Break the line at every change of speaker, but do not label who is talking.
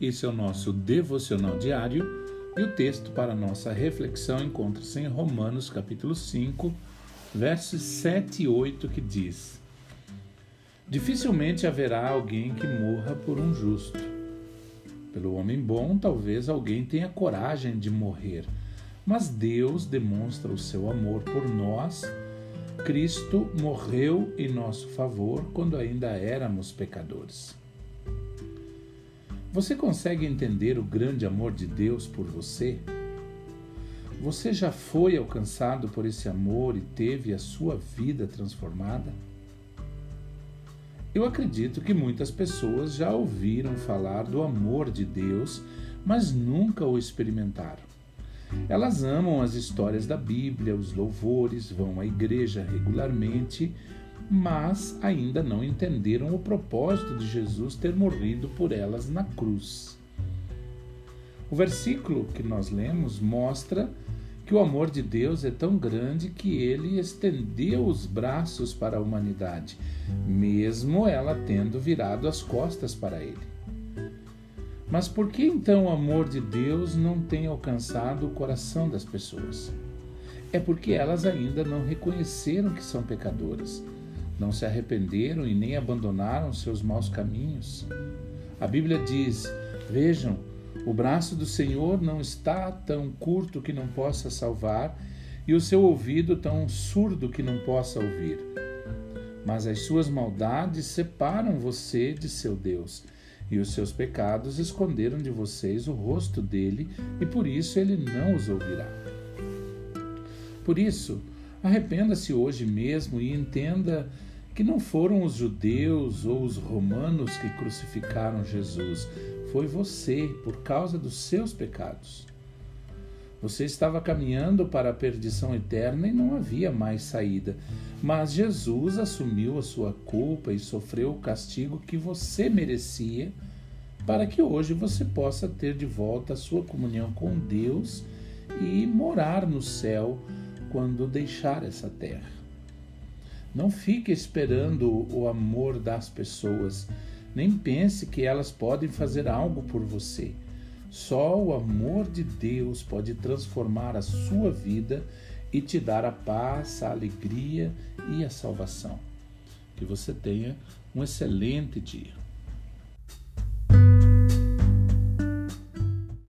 esse é o nosso devocional diário e o texto para nossa reflexão encontra-se em Romanos capítulo 5, versos 7 e 8, que diz: Dificilmente haverá alguém que morra por um justo. Pelo homem bom, talvez alguém tenha coragem de morrer, mas Deus demonstra o seu amor por nós. Cristo morreu em nosso favor quando ainda éramos pecadores. Você consegue entender o grande amor de Deus por você? Você já foi alcançado por esse amor e teve a sua vida transformada? Eu acredito que muitas pessoas já ouviram falar do amor de Deus, mas nunca o experimentaram. Elas amam as histórias da Bíblia, os louvores, vão à igreja regularmente, mas ainda não entenderam o propósito de Jesus ter morrido por elas na cruz. O versículo que nós lemos mostra que o amor de Deus é tão grande que ele estendeu os braços para a humanidade, mesmo ela tendo virado as costas para ele. Mas por que então o amor de Deus não tem alcançado o coração das pessoas? É porque elas ainda não reconheceram que são pecadoras, não se arrependeram e nem abandonaram seus maus caminhos. A Bíblia diz: Vejam, o braço do Senhor não está tão curto que não possa salvar, e o seu ouvido tão surdo que não possa ouvir. Mas as suas maldades separam você de seu Deus, e os seus pecados esconderam de vocês o rosto dele, e por isso ele não os ouvirá. Por isso, arrependa-se hoje mesmo e entenda que não foram os judeus ou os romanos que crucificaram Jesus, foi você por causa dos seus pecados. Você estava caminhando para a perdição eterna e não havia mais saída. Mas Jesus assumiu a sua culpa e sofreu o castigo que você merecia, para que hoje você possa ter de volta a sua comunhão com Deus e morar no céu quando deixar essa terra. Não fique esperando o amor das pessoas nem pense que elas podem fazer algo por você. Só o amor de Deus pode transformar a sua vida e te dar a paz, a alegria e a salvação. Que você tenha um excelente dia.